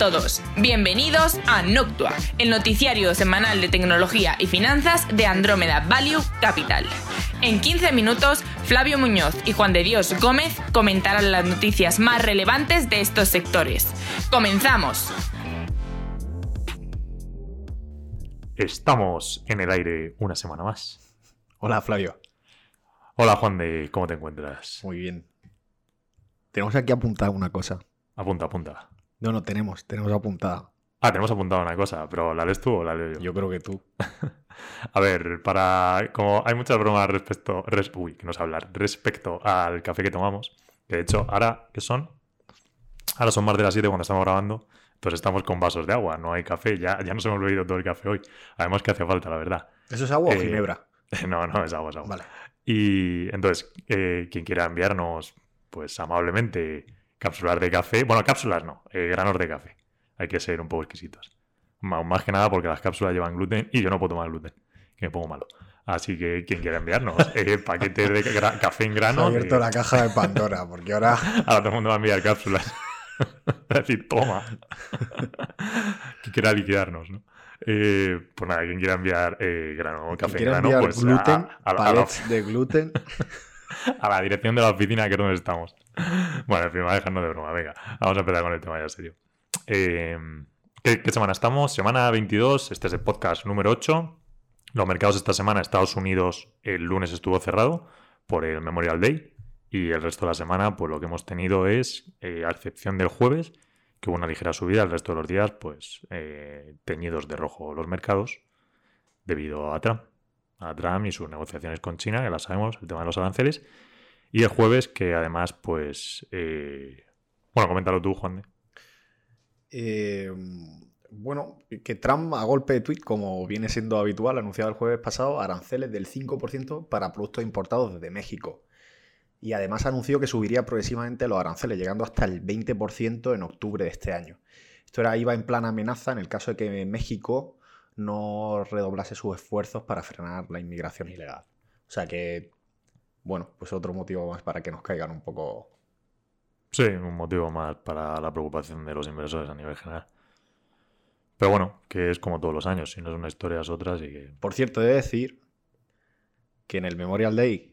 todos, bienvenidos a Noctua, el noticiario semanal de tecnología y finanzas de Andrómeda Value Capital. En 15 minutos, Flavio Muñoz y Juan de Dios Gómez comentarán las noticias más relevantes de estos sectores. ¡Comenzamos! Estamos en el aire una semana más. Hola, Flavio. Hola, Juan de, ¿cómo te encuentras? Muy bien. Tenemos aquí apuntada una cosa. Apunta, apunta. No, no tenemos, tenemos apuntada. Ah, tenemos apuntada una cosa, pero ¿la lees tú o la leo yo? Yo creo que tú. A ver, para. Como hay muchas bromas respecto. res- uy, que no sé hablar. Respecto al café que tomamos. Que de hecho, ahora, ¿qué son? Ahora son más de las 7 cuando estamos grabando. Entonces estamos con vasos de agua, no hay café. Ya, ya nos hemos bebido todo el café hoy. Además que hace falta, la verdad. ¿Eso es agua Eh, o ginebra? No, no, es agua, es agua. Vale. Y entonces, eh, quien quiera enviarnos, pues amablemente, cápsulas de café. Bueno, cápsulas no, eh, granos de café. Hay que ser un poco exquisitos. Má- Más que nada porque las cápsulas llevan gluten y yo no puedo tomar gluten, que me pongo malo. Así que quien quiera enviarnos eh, paquetes de café en grano, abierto eh, la caja de Pandora, porque ahora ahora todo el mundo va a enviar cápsulas. Es decir, toma. que quiera liquidarnos, ¿no? Eh, pues nada, quien quiera enviar eh, grano, café en grano, pues a- gluten, a, a la- palets de gluten. a la dirección de la oficina, que es donde estamos. Bueno, en fin, va a dejarnos de broma. Venga, vamos a empezar con el tema ya serio. ¿qué, qué semana estamos? Semana 22, este es el podcast número 8. Los mercados esta semana, Estados Unidos, el lunes estuvo cerrado por el Memorial Day. Y el resto de la semana, pues lo que hemos tenido es, eh, a excepción del jueves, que hubo una ligera subida, el resto de los días, pues eh, teñidos de rojo los mercados, debido a Trump. A Trump y sus negociaciones con China, que las sabemos, el tema de los aranceles. Y el jueves, que además, pues. eh, Bueno, coméntalo tú, Juan. Eh, bueno, que Trump a golpe de tweet, como viene siendo habitual, anunciado el jueves pasado, aranceles del 5% para productos importados desde México. Y además anunció que subiría progresivamente los aranceles, llegando hasta el 20% en octubre de este año. Esto era, iba en plan amenaza en el caso de que México no redoblase sus esfuerzos para frenar la inmigración ilegal. O sea que, bueno, pues otro motivo más para que nos caigan un poco Sí, un motivo más para la preocupación de los inversores a nivel general. Pero bueno, que es como todos los años. Si no es una historia, es otra, así que. Por cierto, he de decir que en el Memorial Day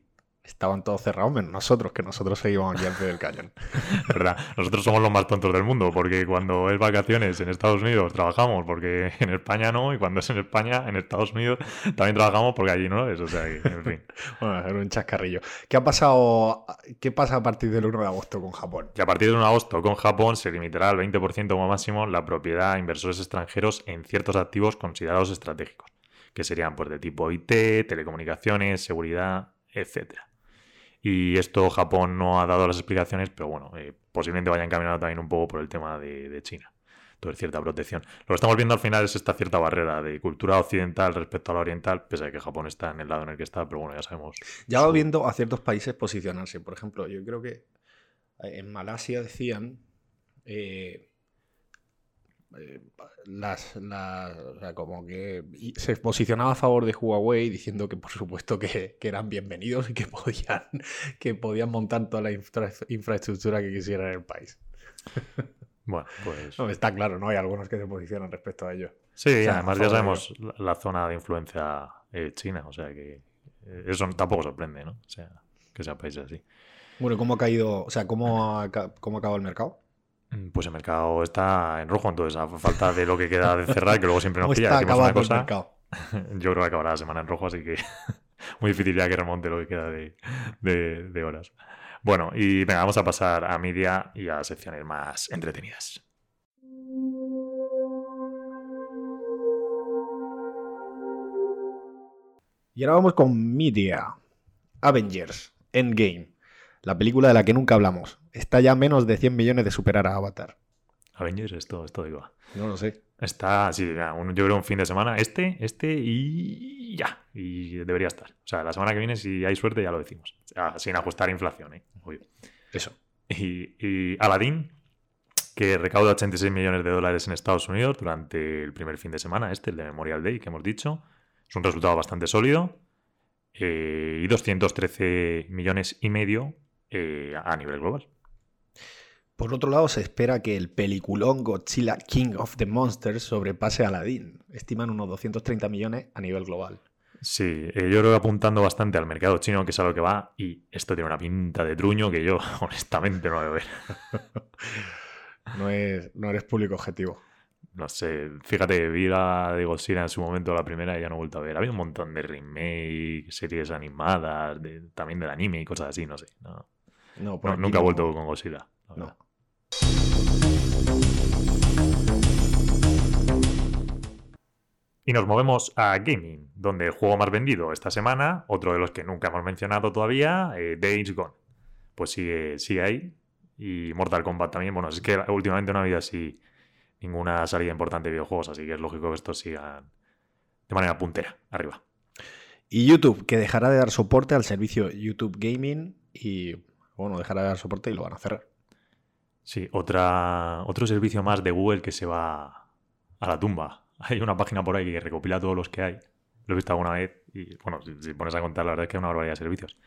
estaban todos cerrados, menos nosotros, que nosotros seguíamos aquí al pie del cañón. Verdad, nosotros somos los más tontos del mundo, porque cuando es vacaciones en Estados Unidos trabajamos, porque en España no, y cuando es en España, en Estados Unidos también trabajamos, porque allí no es. O sea, que, en fin. Bueno, era un chascarrillo. ¿Qué ha pasado? ¿Qué pasa a partir del 1 de agosto con Japón? Y a partir de 1 de agosto con Japón se limitará al 20% como máximo la propiedad a inversores extranjeros en ciertos activos considerados estratégicos, que serían pues, de tipo IT, telecomunicaciones, seguridad, etcétera. Y esto Japón no ha dado las explicaciones, pero bueno, eh, posiblemente vaya encaminado también un poco por el tema de, de China. Entonces, cierta protección. Lo que estamos viendo al final es esta cierta barrera de cultura occidental respecto a la oriental, pese a que Japón está en el lado en el que está, pero bueno, ya sabemos. Ya va viendo a ciertos países posicionarse. Por ejemplo, yo creo que en Malasia decían eh, eh, las, las- o sea, como que se posicionaba a favor de Huawei diciendo que por supuesto que, que eran bienvenidos y que podían, que podían montar toda la infra- infraestructura que quisieran en el país. Bueno, pues. No, está claro, ¿no? Hay algunos que se posicionan respecto a ello. Sí, O sea, además ya sabemos la, la zona de influencia eh, china, o sea que eh, eso tampoco sorprende, ¿no? O sea, que sea países así. Bueno, ¿y ¿cómo ha caído, o sea, cómo ha, cómo ha acabado el mercado? Mm, Pues el mercado está en rojo, entonces a falta de lo que queda de cerrar, que luego siempre nos ¿Cómo pilla, decimos una cosa, yo creo que acabará la semana en rojo, así que muy difícil ya que remonte lo que queda de, de- de horas. Bueno, y venga, vamos a pasar a media y a secciones más entretenidas. Y ahora vamos con Media. Avengers, Endgame. La película de la que nunca hablamos. Está ya a menos de 100 millones de superar a Avatar. Avengers, esto, esto digo. No lo sé. Está, sí, ya, un- yo creo un fin de semana, este, este y ya. Y debería estar. O sea, la semana que viene, si hay suerte, ya lo decimos. Sin ajustar inflación, ¿eh? Obvio. Eso. Y, y Aladdin, que recauda 86 millones de dólares en Estados Unidos durante el primer fin de semana, este, el de Memorial Day, que hemos dicho. Es un resultado bastante sólido. eh, y 213 millones y medio eh, a nivel global. Por otro lado, se espera que el peliculón Godzilla King of the Monsters sobrepase a Aladdin. Estiman unos 230 millones a nivel global. Sí, eh, yo creo que apuntando bastante al mercado chino, que es a lo que va, y esto tiene una pinta de truño que yo honestamente no voy a ver. No, es, no eres público objetivo. No sé, fíjate, vi la de Godzilla en su momento, la primera, y ya no he vuelto a ver. Había un montón de remake, series animadas, de- también del anime y cosas así, no sé. No, nunca he vuelto con Godzilla. la No. Y nos movemos a gaming, donde el juego más vendido esta semana, otro de los que nunca hemos mencionado todavía, eh, Days Gone. Pues sigue, sigue ahí. Y Mortal Kombat también. Bueno, es que últimamente no ha habido así ninguna salida importante de videojuegos, así que es lógico que estos sigan de manera puntera, arriba. Y YouTube, que dejará de dar soporte al servicio YouTube Gaming y, bueno, dejará de dar soporte y lo van a cerrar. Sí, otra, otro servicio más de Google que se va a la tumba. Hay una página por ahí que recopila todos los que hay. Lo he visto alguna vez y, bueno, si, pones a contar, la verdad es que hay una barbaridad de servicios.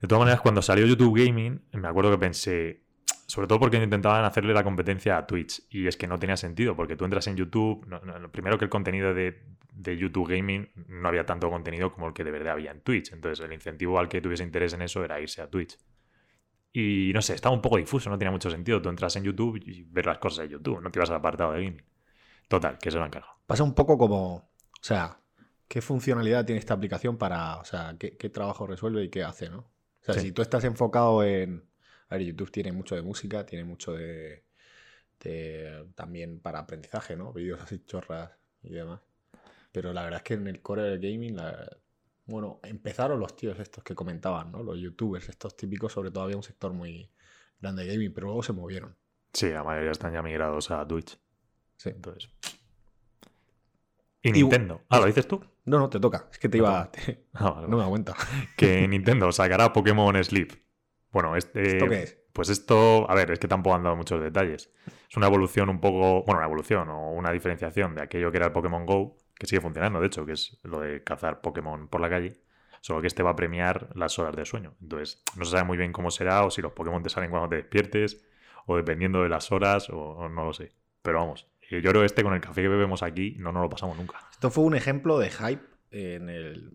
De todas maneras, cuando salió YouTube Gaming, me acuerdo que pensé, sobre todo porque intentaban hacerle la competencia a Twitch, y es que no tenía sentido, porque tú entras en YouTube, primero que el contenido de, de YouTube Gaming no había tanto contenido como el que de verdad había en Twitch, entonces el incentivo al que tuviese interés en eso era irse a Twitch. Y no sé, estaba un poco difuso, no tenía mucho sentido. Tú entras en YouTube y ves las cosas de YouTube, no te ibas al apartado de gaming. Total, que se lo han cargado. Pasa un poco como, o sea, ¿qué funcionalidad tiene esta aplicación para, o sea, qué, qué trabajo resuelve y qué hace, ¿no? O sea, Sí. si tú estás enfocado en, a ver, YouTube tiene mucho de música, tiene mucho de, de- también para aprendizaje, ¿no? Vídeos así chorras y demás. Pero la verdad es que en el core del gaming, la- bueno, empezaron los tíos estos que comentaban, ¿no? Los youtubers, estos típicos, sobre todo había un sector muy grande de gaming, pero luego se movieron. Sí, la mayoría están ya migrados a Twitch. Sí. Entonces. Y Nintendo. Ah, ¿lo dices tú? No, no, te toca. Es que te iba. te- Ah, vale, no me da cuenta. Que Nintendo sacará Pokémon Sleep. Bueno, este. ¿Esto qué es? Pues esto, a ver, es que tampoco han dado muchos detalles. Es una evolución un poco, bueno, una evolución o una diferenciación de aquello que era el Pokémon Go, que sigue funcionando, de hecho, que es lo de cazar Pokémon por la calle, solo que este va a premiar las horas de sueño. Entonces, no se sabe muy bien cómo será o si los Pokémon te salen cuando te despiertes o dependiendo de las horas o, o no lo sé. Pero vamos, yo creo que este con el café que bebemos aquí no nos lo pasamos nunca. Esto fue un ejemplo de hype en el.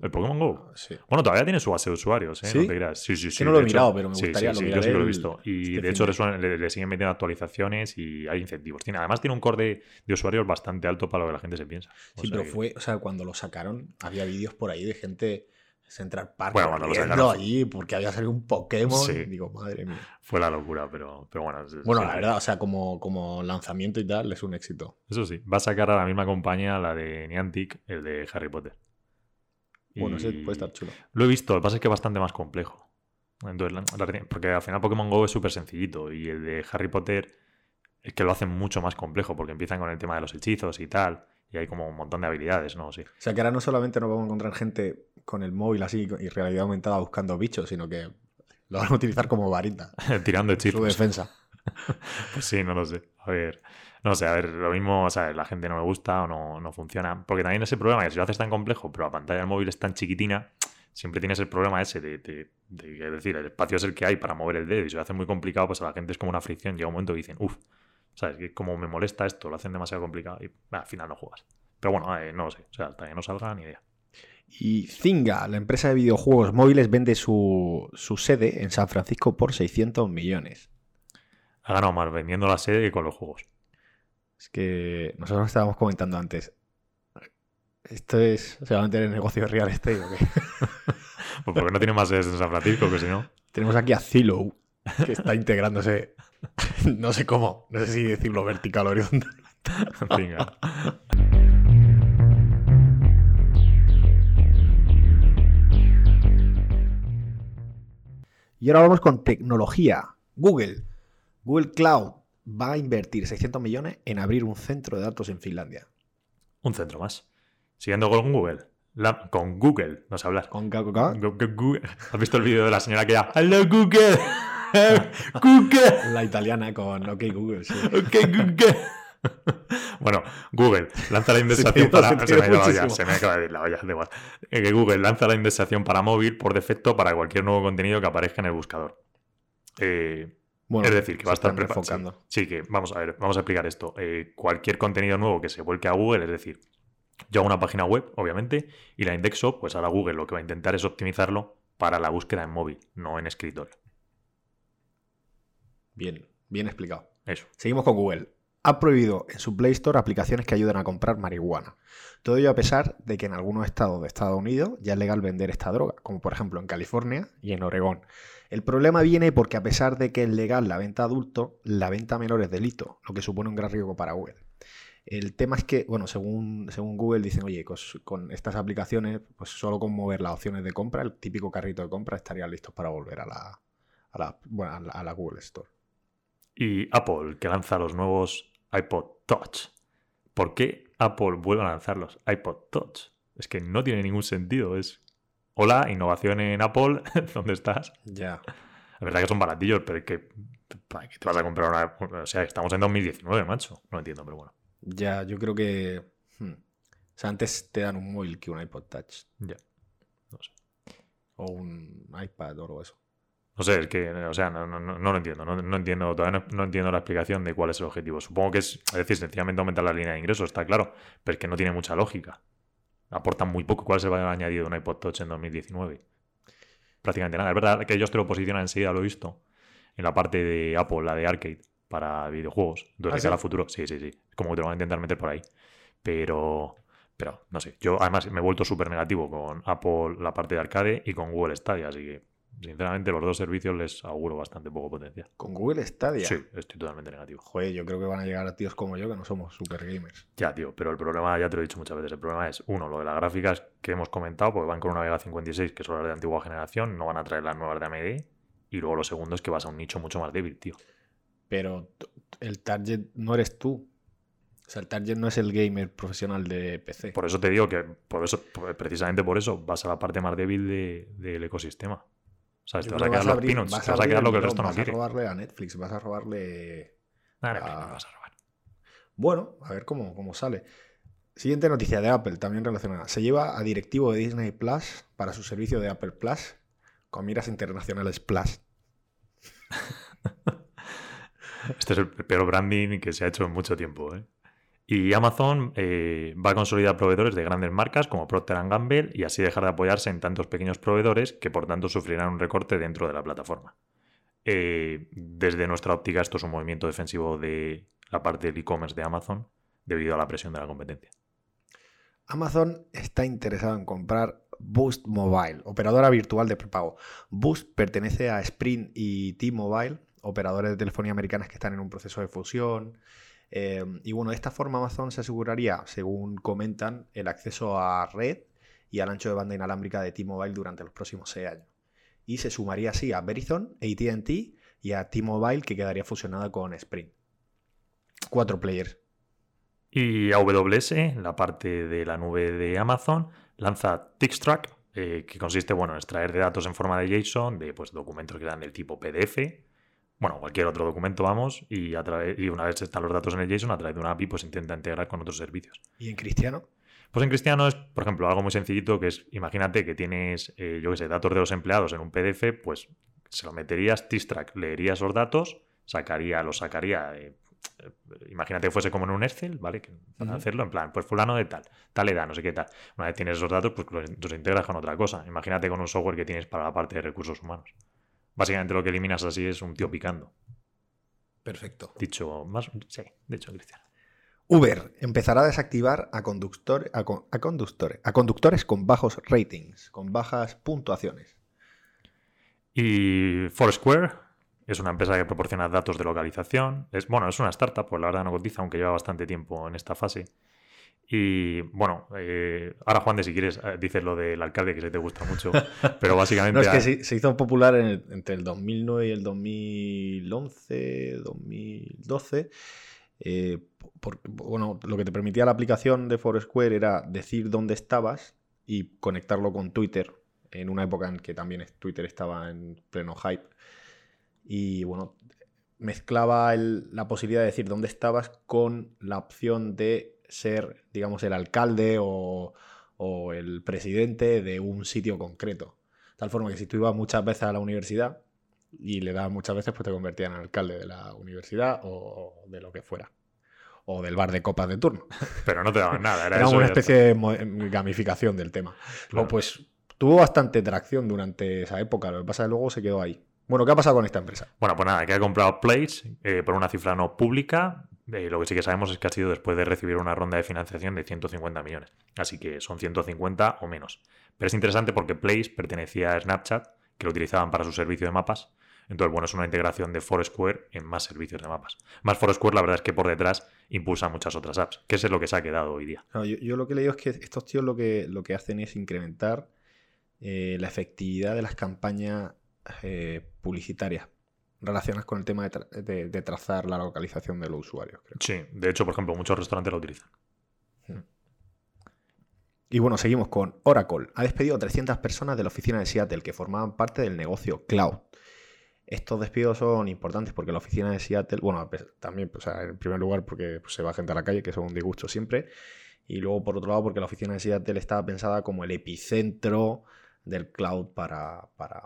El Pokémon Go. Sí. Bueno, todavía tiene su base de usuarios, ¿eh? ¿Sí? No te creas. Sí, sí, sí. que no lo he mirado, pero me gustaría, sí, lo sí, yo sí lo he visto. Y este de fin hecho le, siguen metiendo actualizaciones y hay incentivos. Tiene, además tiene un core de, de usuarios bastante alto para lo que la gente se piensa. O Sí, sea pero que- fue, o sea, cuando lo sacaron, había vídeos por ahí de gente en Central Park Bueno, cuando lo allí porque había salido un Pokémon. Sí. Digo, madre mía. Fue la locura, pero, pero bueno. es- Bueno, sí, la verdad, o sea, como, como lanzamiento y tal, es un éxito. Eso sí, va a sacar a la misma compañía, la de Niantic, el de Harry Potter. Bueno, Y ese puede estar chulo. Lo he visto, lo que pasa es que es bastante más complejo. Entonces, porque al final Pokémon Go es súper sencillito y el de Harry Potter es que lo hacen mucho más complejo porque empiezan con el tema de los hechizos y tal y hay como un montón de habilidades, ¿no? Sí. O sea, que ahora no solamente nos vamos a encontrar gente con el móvil así y realidad aumentada buscando bichos, sino que lo van a utilizar como varita. Tirando Su hechizos. defensa. Pues sí, no lo sé. A ver, no sé, a ver, lo mismo, o sea, la gente no me gusta o no, no funciona. Porque también ese problema, que si lo haces tan complejo, pero la pantalla del móvil es tan chiquitina, siempre tienes el problema ese de, de- de- es decir, el espacio es el que hay para mover el dedo y si lo hacen muy complicado, pues a la gente es como una fricción. Llega un momento que dicen, uff, ¿sabes? Que como me molesta esto, lo hacen demasiado complicado y al final no juegas. Pero bueno, eh, no lo sé, o sea, hasta que no salga ni idea. Y Zynga, la empresa de videojuegos móviles, vende su, su sede en San Francisco por 600 millones. Ha ganado más vendiendo la sede que con los juegos. Es que nosotros estábamos comentando antes. ¿Esto es, se va a meter en negocio de real estate o qué? Pues porque no tiene más sedes en San Francisco, que si no. Tenemos aquí a Zillow, que está integrándose. No sé cómo, no sé si decirlo vertical o horizontal. Venga. Y ahora vamos con tecnología. Google. Google Cloud va a invertir 600 millones en abrir un centro de datos en Finlandia. Un centro más. Siguiendo con Google. La- con Google, no sé hablar. Con Google. ¿Has visto el vídeo de la señora que ya? ¡Hello Google! ¡Google! La italiana con OK Google, sí. Ok, Google. Bueno, Google lanza la indexación para. se me, ha se acaba de ir la olla, da igual. Eh, que Google lanza la indexación para móvil por defecto para cualquier nuevo contenido que aparezca en el buscador. Eh, Bueno, es decir, que va a estar preparado. Sí, que vamos a ver, vamos a explicar esto. Eh, cualquier contenido nuevo que se vuelque a Google, es decir, yo hago una página web, obviamente, y la indexo, pues ahora Google lo que va a intentar es optimizarlo para la búsqueda en móvil, no en escritorio. Bien, bien explicado. Eso. Seguimos con Google. Ha prohibido en su Play Store aplicaciones que ayudan a comprar marihuana. Todo ello a pesar de que en algunos estados de Estados Unidos ya es legal vender esta droga, como por ejemplo en California y en Oregón. El problema viene porque a pesar de que es legal la venta a adulto, la venta a menor es delito, lo que supone un gran riesgo para Google. El tema es que, bueno, según, según Google dicen, oye, con estas aplicaciones, pues solo con mover las opciones de compra, el típico carrito de compra, estarían listos para volver a la, a la, bueno, a la- a la Google Store. Y Apple, que lanza los nuevos iPod Touch. ¿Por qué Apple vuelve a lanzar los iPod Touch? Es que no tiene ningún sentido. Es. Hola, innovación en Apple, ¿dónde estás? Ya. La verdad que son baratillos, pero es que. ¿Para qué te vas a comprar una.? O sea, estamos en 2019, macho. No entiendo, pero bueno. Ya, yo creo que. hmm, O sea, antes te dan un móvil que un iPod Touch. Ya. No sé. O un iPad o algo eso. No sé, es que, o sea, no, no, no, lo entiendo. No, no entiendo, todavía no, entiendo la explicación de cuál es el objetivo. Supongo que es, es decir, sencillamente aumentar la línea de ingresos, está claro, pero es que no tiene mucha lógica. Aportan muy poco. ¿Cuál se va a añadir un iPod Touch en 2019? Prácticamente nada. Es verdad que ellos te lo posicionan enseguida, lo he visto, en la parte de Apple, la de arcade, para videojuegos. Entonces, ¿Ah, de sí? a futuro, sí, sí, sí. Como que te lo van a intentar meter por ahí. Pero, pero, no sé. Yo, además, me he vuelto súper negativo con Apple, la parte de arcade, y con Google Stadia, así que Sinceramente, los dos servicios les auguro bastante poco potencial. Con Google Stadia. Sí, estoy totalmente negativo. Joder, yo creo que van a llegar a tíos como yo que no somos super gamers. Ya, tío, pero el problema, ya te lo he dicho muchas veces, el problema es, uno, lo de las gráficas que hemos comentado, porque van con una Vega 56, que son las de antigua generación, no van a traer las nuevas de AMD, y luego lo segundo es que vas a un nicho mucho más débil, tío. Pero el target no eres tú. O sea, el target no es el gamer profesional de PC. Por eso te digo que, por eso, precisamente por eso, vas a la parte más débil de- del ecosistema. O sea, te vas a quedar los abrir- peanuts, vas te vas a abrir quedar lo que el resto no vas quiere. a robarle a Netflix, vas a robarle... Vas a robar. Bueno, a ver cómo, cómo sale. Siguiente noticia de Apple, también relacionada. Se lleva a directivo de Disney Plus para su servicio de Apple Plus con miras internacionales Plus. Este es el peor branding que se ha hecho en mucho tiempo. ¿eh? Y Amazon eh, va a consolidar proveedores de grandes marcas como Procter Gamble y así dejar de apoyarse en tantos pequeños proveedores que por tanto sufrirán un recorte dentro de la plataforma. Eh, desde nuestra óptica esto es un movimiento defensivo de la parte del e-commerce de Amazon debido a la presión de la competencia. Amazon está interesado en comprar Boost Mobile, operadora virtual de prepago. Boost pertenece a Sprint y T-Mobile, operadores de telefonía americanas que están en un proceso de fusión. Eh, y bueno, de esta forma Amazon se aseguraría, según comentan, el acceso a red y al ancho de banda inalámbrica de T-Mobile durante los próximos seis años. Y se sumaría así a Verizon, ATT y a T-Mobile, que quedaría fusionada con Sprint. Cuatro players. Y AWS, la parte de la nube de Amazon, lanza Tixtrack, eh, que consiste bueno, en extraer de datos en forma de JSON, de pues, documentos que dan del tipo PDF, bueno, cualquier otro documento, vamos, y, a y una vez están los datos en el JSON, a través de una API, pues intenta integrar con otros servicios. ¿Y en Cristiano? Pues en Cristiano es, por ejemplo, algo muy sencillito que es, imagínate que tienes, eh, yo qué sé, datos de los empleados en un PDF, pues se lo meterías, Tixtrack, leería esos datos, sacaría, los sacaría, eh, eh, imagínate que fuese como en un Excel, ¿vale? Que para Ujú. hacerlo, en plan, pues fulano de tal, tal edad, no sé qué tal. Una vez tienes esos datos, pues los, los integras con otra cosa. Imagínate con un software que tienes para la parte de recursos humanos. Básicamente lo que eliminas así es un tío picando. Perfecto. Dicho más, sí, de hecho, Cristiano. Uber empezará a desactivar a, conductor- a con- a conductores, a conductores con bajos ratings, con bajas puntuaciones. Y Foursquare es una empresa que proporciona datos de localización. Es, bueno, es una startup, pues la verdad no cotiza, aunque lleva bastante tiempo en esta fase. Y bueno, eh, ahora Juan de si quieres, eh, dices lo del alcalde que se te gusta mucho, pero básicamente... No, es que se, se hizo popular en el- entre el 2009 y el 2011, 2012. eh, por- bueno, lo que te permitía la aplicación de Foursquare era decir dónde estabas y conectarlo con Twitter en una época en que también Twitter estaba en pleno hype. Y bueno, mezclaba el- la posibilidad de decir dónde estabas con la opción de ser, digamos, el alcalde o, o el presidente de un sitio concreto. Tal forma que si tú ibas muchas veces a la universidad, y le daban muchas veces, pues te convertían en alcalde de la universidad o de lo que fuera. O del bar de copas de turno. Pero no te daban nada. Era, Era eso una especie de gamificación del tema. Pues tuvo bastante tracción durante esa época. Lo que pasa es que luego se quedó ahí. Bueno, ¿qué ha pasado con esta empresa? Bueno, pues nada, que ha comprado Place eh, por una cifra no pública. Eh, lo que sí que sabemos es que ha sido después de recibir una ronda de financiación de 150 millones. Así que son 150 o menos. Pero es interesante porque Place pertenecía a Snapchat, que lo utilizaban para su servicio de mapas. Entonces, bueno, es una integración de Foursquare en más servicios de mapas. Más Foursquare, la verdad es que por detrás impulsa muchas otras apps, que eso es lo que se ha quedado hoy día. Yo, lo que he leído es que estos tíos lo que, lo que hacen es incrementar eh, la efectividad de las campañas eh, publicitarias relacionadas con el tema de, tra- de- de trazar la localización de los usuarios. creo. Sí, de hecho, por ejemplo, muchos restaurantes lo utilizan. Y bueno, seguimos con Oracle. Ha despedido a 300 personas de la oficina de Seattle que formaban parte del negocio cloud. Estos despidos son importantes porque la oficina de Seattle, bueno, pues, también, o sea, en primer lugar porque pues, se va gente a la calle, que eso es un disgusto siempre. Y luego, por otro lado, porque la oficina de Seattle estaba pensada como el epicentro del cloud para, para.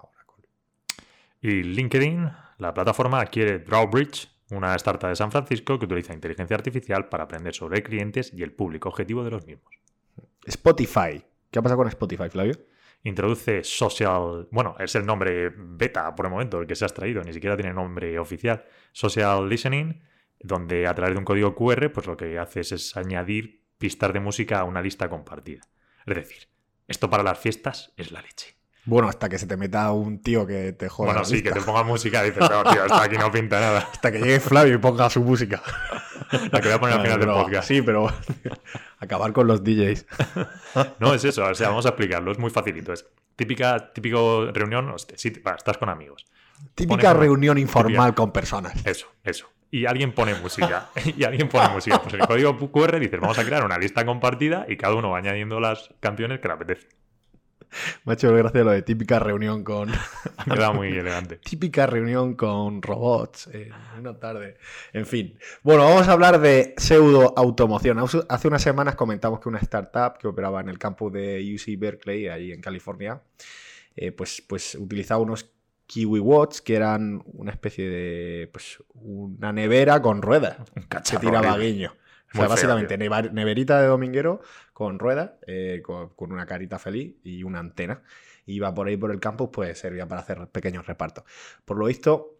Y LinkedIn, la plataforma, adquiere Drawbridge, una startup de San Francisco que utiliza inteligencia artificial para aprender sobre clientes y el público objetivo de los mismos. Spotify. ¿Qué ha pasado con Spotify, Flavio? Introduce Social, bueno, es el nombre beta por el momento, el que se ha extraído, ni siquiera tiene nombre oficial. Social Listening, donde a través de un código QR, pues lo que haces es añadir pistas de música a una lista compartida. Es decir, esto para las fiestas es la leche. Bueno, hasta que se te meta un tío que te joda. bueno, sí, que te ponga música y dices, no, tío, esto aquí no pinta nada. Hasta que llegue Flavio y ponga su música. La que voy a poner al final del podcast. Sí, pero acabar con los DJs. No, es eso, o sea, vamos a explicarlo, es muy facilito. Es típica, típico reunión, hostia, sí, va, estás con amigos. Típica Pones- reunión informal con personas. Eso, eso. Y alguien pone música. y alguien pone música. Pues el código QR dices, vamos a crear una lista compartida y cada uno va añadiendo las canciones que le apetece. Me ha hecho gracia lo de típica reunión con. Muy elegante. típica reunión con robots en una tarde. En fin. Bueno, vamos a hablar de pseudo automoción. Hace unas semanas comentamos que una startup que operaba en el campus de UC Berkeley, ahí en California, eh, pues, pues utilizaba unos Kiwi Watch que eran una especie de. Pues una nevera con ruedas. Un que tiraba guiño. O sea, básicamente, neverita de dominguero con ruedas, eh, con, con una carita feliz y una antena. Iba por ahí por el campus, pues servía para hacer pequeños repartos. Por lo visto,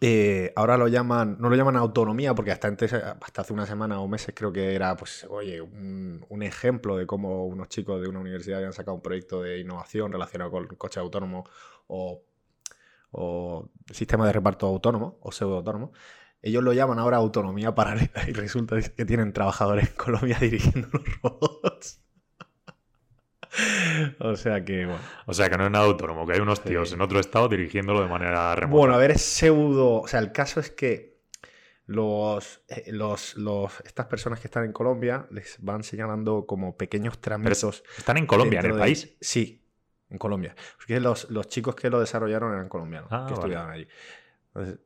eh, ahora lo llaman, no lo llaman autonomía, porque hasta, antes, hasta hace una semana o meses creo que era, pues, oye, un, un ejemplo de cómo unos chicos de una universidad habían sacado un proyecto de innovación relacionado con coches autónomos o, o sistema de reparto autónomo o pseudo autónomo. Ellos lo llaman ahora autonomía paralela y resulta que tienen trabajadores en Colombia dirigiendo los robots. o sea que, bueno. O sea, que no es nada autónomo, que hay unos tíos Sí. en otro estado dirigiéndolo de manera remota. Bueno, a ver, es pseudo. O sea, el caso es que los, eh, los, los, estas personas que están en Colombia les van señalando como pequeños tramitos. Están en Colombia, en el de- país. Sí, en Colombia. Porque los, los chicos que lo desarrollaron eran colombianos, Ah, que vale. estudiaban allí. Entonces,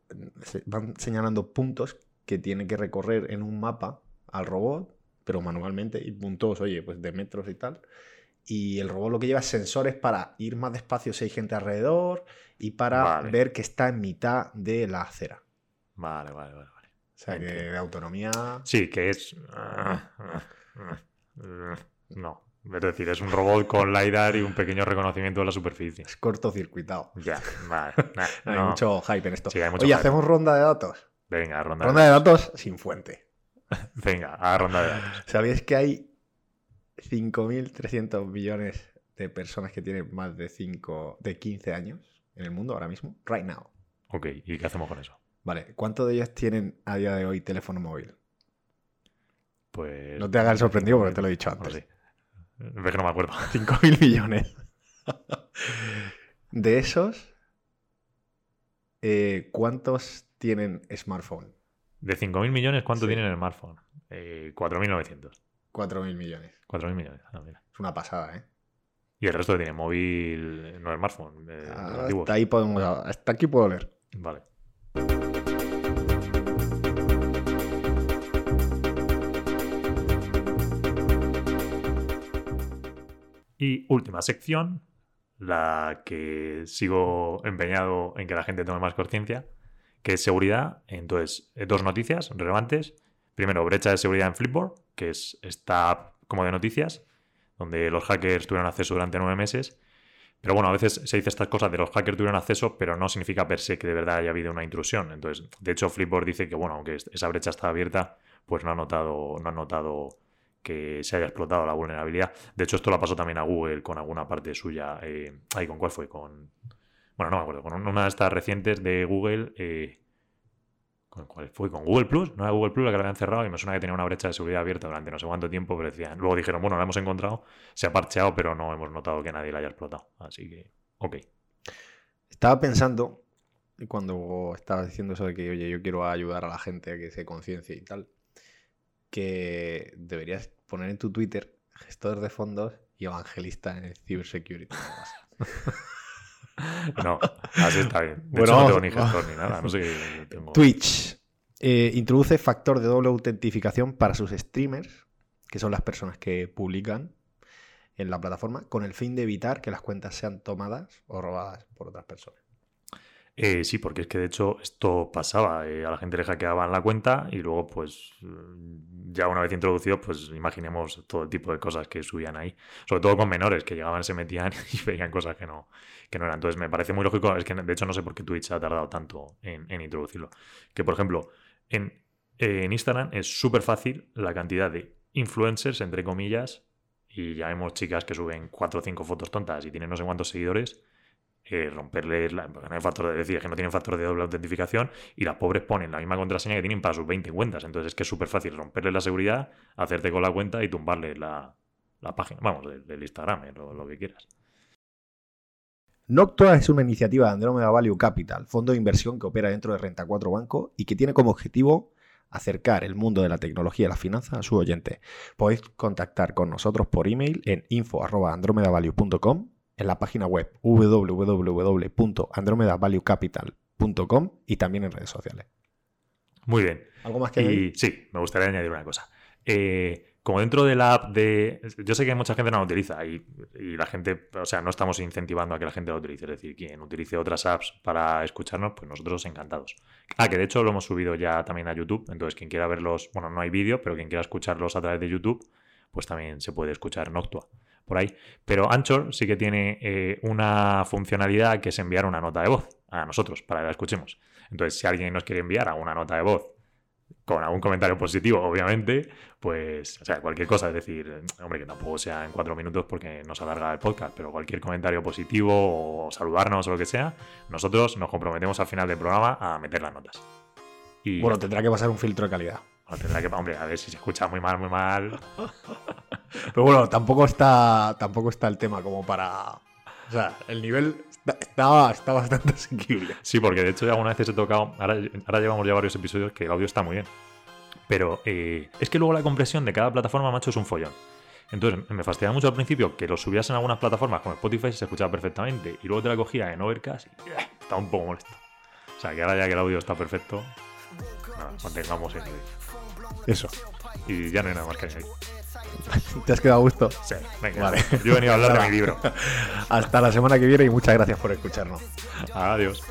se van señalando puntos que tiene que recorrer en un mapa al robot, pero manualmente, y puntos, oye, pues de metros y tal. Y el robot lo que lleva es sensores para ir más despacio si hay gente alrededor y para Vale. ver que está en mitad de la acera. Vale, vale, vale. vale. O sea, que de autonomía. Sí, que es. No. Es decir, es un robot con LiDAR y un pequeño reconocimiento de la superficie. Es cortocircuitado. Ya, vale. Nah, Hay no. mucho hype en esto. Sí, hay mucho Oye, hype. hacemos ronda de datos. Venga, ronda, Ronda de datos sin fuente. Venga, a ronda de datos. ¿Sabéis que hay 5.300 millones de personas que tienen más de, 5, de 15 años en el mundo ahora mismo? Right now. Ok, ¿y qué hacemos con eso? Vale, ¿cuántos de ellos tienen a día de hoy teléfono móvil? Pues. No te hagas el sorprendido porque te lo he dicho antes. No sé. Es que no me acuerdo. 5.000 millones. de esos, eh, ¿cuántos tienen smartphone? De 5.000 millones, ¿cuánto Sí. tienen el smartphone? Eh, 4.900. 4.000 millones. 4.000 millones. Ah, mira. Es una pasada, ¿eh? Y el resto tiene móvil, no smartphone. eh, Ah, hasta ahí podemos, hasta aquí puedo leer. Vale. Y última sección, la que sigo empeñado en que la gente tome más conciencia, que es seguridad. Entonces, eh, dos noticias relevantes. Primero, brecha de seguridad en Flipboard, que es esta app como de noticias, donde los hackers tuvieron acceso durante nueve meses. Pero bueno, a veces se dice estas cosas de los hackers tuvieron acceso, pero no significa per se que de verdad haya habido una intrusión. Entonces, de hecho, Flipboard dice que, bueno, aunque esa brecha está abierta, pues no ha notado, no ha notado que se haya explotado la vulnerabilidad. De hecho, esto lo pasó también a Google con alguna parte suya. Eh, ahí, ¿con cuál fue? Con. Bueno, no me acuerdo. Con una de estas recientes de Google. Eh, ¿Con cuál fue? ¿Con Google Plus? No era Google Plus la que la habían cerrado y me suena que tenía una brecha de seguridad abierta durante no sé cuánto tiempo, pero decían. Luego dijeron, bueno, la hemos encontrado, se ha parcheado, pero no hemos notado que nadie la haya explotado. Así que, ok. Estaba pensando, cuando estaba diciendo eso de que, oye, yo quiero ayudar a la gente a que se conciencie y tal, que deberías poner en tu Twitter gestor de fondos y evangelista en cybersecurity. no, así está bien. De bueno, hecho, no tengo ni gestor ni nada. No sé tengo... Twitch eh, introduce factor de doble autentificación para sus streamers, que son las personas que publican en la plataforma, con el fin de evitar que las cuentas sean tomadas o robadas por otras personas. Eh, sí, porque es que de hecho esto pasaba. Eh, a la gente le hackeaban la cuenta y luego, pues, mm, ya una vez introducido, pues imaginemos todo tipo de cosas que subían ahí. Sobre todo con menores que llegaban, se metían y veían cosas que no, que no eran. Entonces me parece muy lógico. Es que de hecho no sé por qué Twitch ha tardado tanto en, introducirlo. Que por ejemplo, en, en Instagram es súper fácil la cantidad de influencers, entre comillas, y ya vemos chicas que suben cuatro o cinco fotos tontas y tienen no sé cuántos seguidores eh, romperles la, no hay factor de decir que no tienen factor de doble autentificación y las pobres ponen la misma contraseña que tienen para sus 20 cuentas. Entonces es que es súper fácil romperles la seguridad, hacerte con la cuenta y tumbarle la, página, vamos, del, Instagram, eh, lo, que quieras. Noctua es una iniciativa de Andromeda Value Capital, fondo de inversión que opera dentro de Renta 4 Banco y que tiene como objetivo acercar el mundo de la tecnología y la finanza a su oyente. Podéis contactar con nosotros por email en info.andromedavalue.com en la página web www.andromedavaluecapital.com y también en redes sociales. Muy bien. ¿Algo más que añadir? Sí, me gustaría añadir una cosa. Eh, como dentro de la app de... Yo sé que mucha gente no la utiliza y, la gente, o sea, no estamos incentivando a que la gente la utilice. Es decir, quien utilice otras apps para escucharnos, pues nosotros encantados. Ah, que de hecho lo hemos subido ya también a YouTube. Entonces, quien quiera verlos, bueno, no hay vídeo, pero quien quiera escucharlos a través de YouTube, pues también se puede escuchar en Octua por ahí. Pero Anchor sí que tiene eh, una funcionalidad que es enviar una nota de voz a nosotros para que la escuchemos. Entonces, si alguien nos quiere enviar alguna nota de voz con algún comentario positivo, obviamente, pues, o sea, cualquier cosa, es decir, hombre, que tampoco sea en cuatro minutos porque nos alarga el podcast, pero cualquier comentario positivo o saludarnos o lo que sea, nosotros nos comprometemos al final del programa a meter las notas. Y, bueno, tendrá que pasar un filtro de calidad. Tendrá que, hombre, a ver si se escucha muy mal, muy mal. Pero bueno, tampoco está, tampoco está el tema como para. O sea, el nivel está, está bastante asequible. Sí, porque de hecho ya alguna vez he tocado. Ahora, llevamos ya varios episodios que el audio está muy bien. Pero eh, es que luego la compresión de cada plataforma, macho, es un follón. Entonces me fastidiaba mucho al principio que lo subías en algunas plataformas como Spotify se escuchaba perfectamente y luego te la cogía en Overcast y eh, estaba un poco molesto. O sea que ahora ya que el audio está perfecto, mantengamos el nivel. Eso. Y ya no hay nada más que añadir. ¿Te has quedado a gusto? Sí, venga. Vale. Yo he venido a hablar de mi libro. Hasta la semana que viene y muchas gracias por escucharnos. Adiós.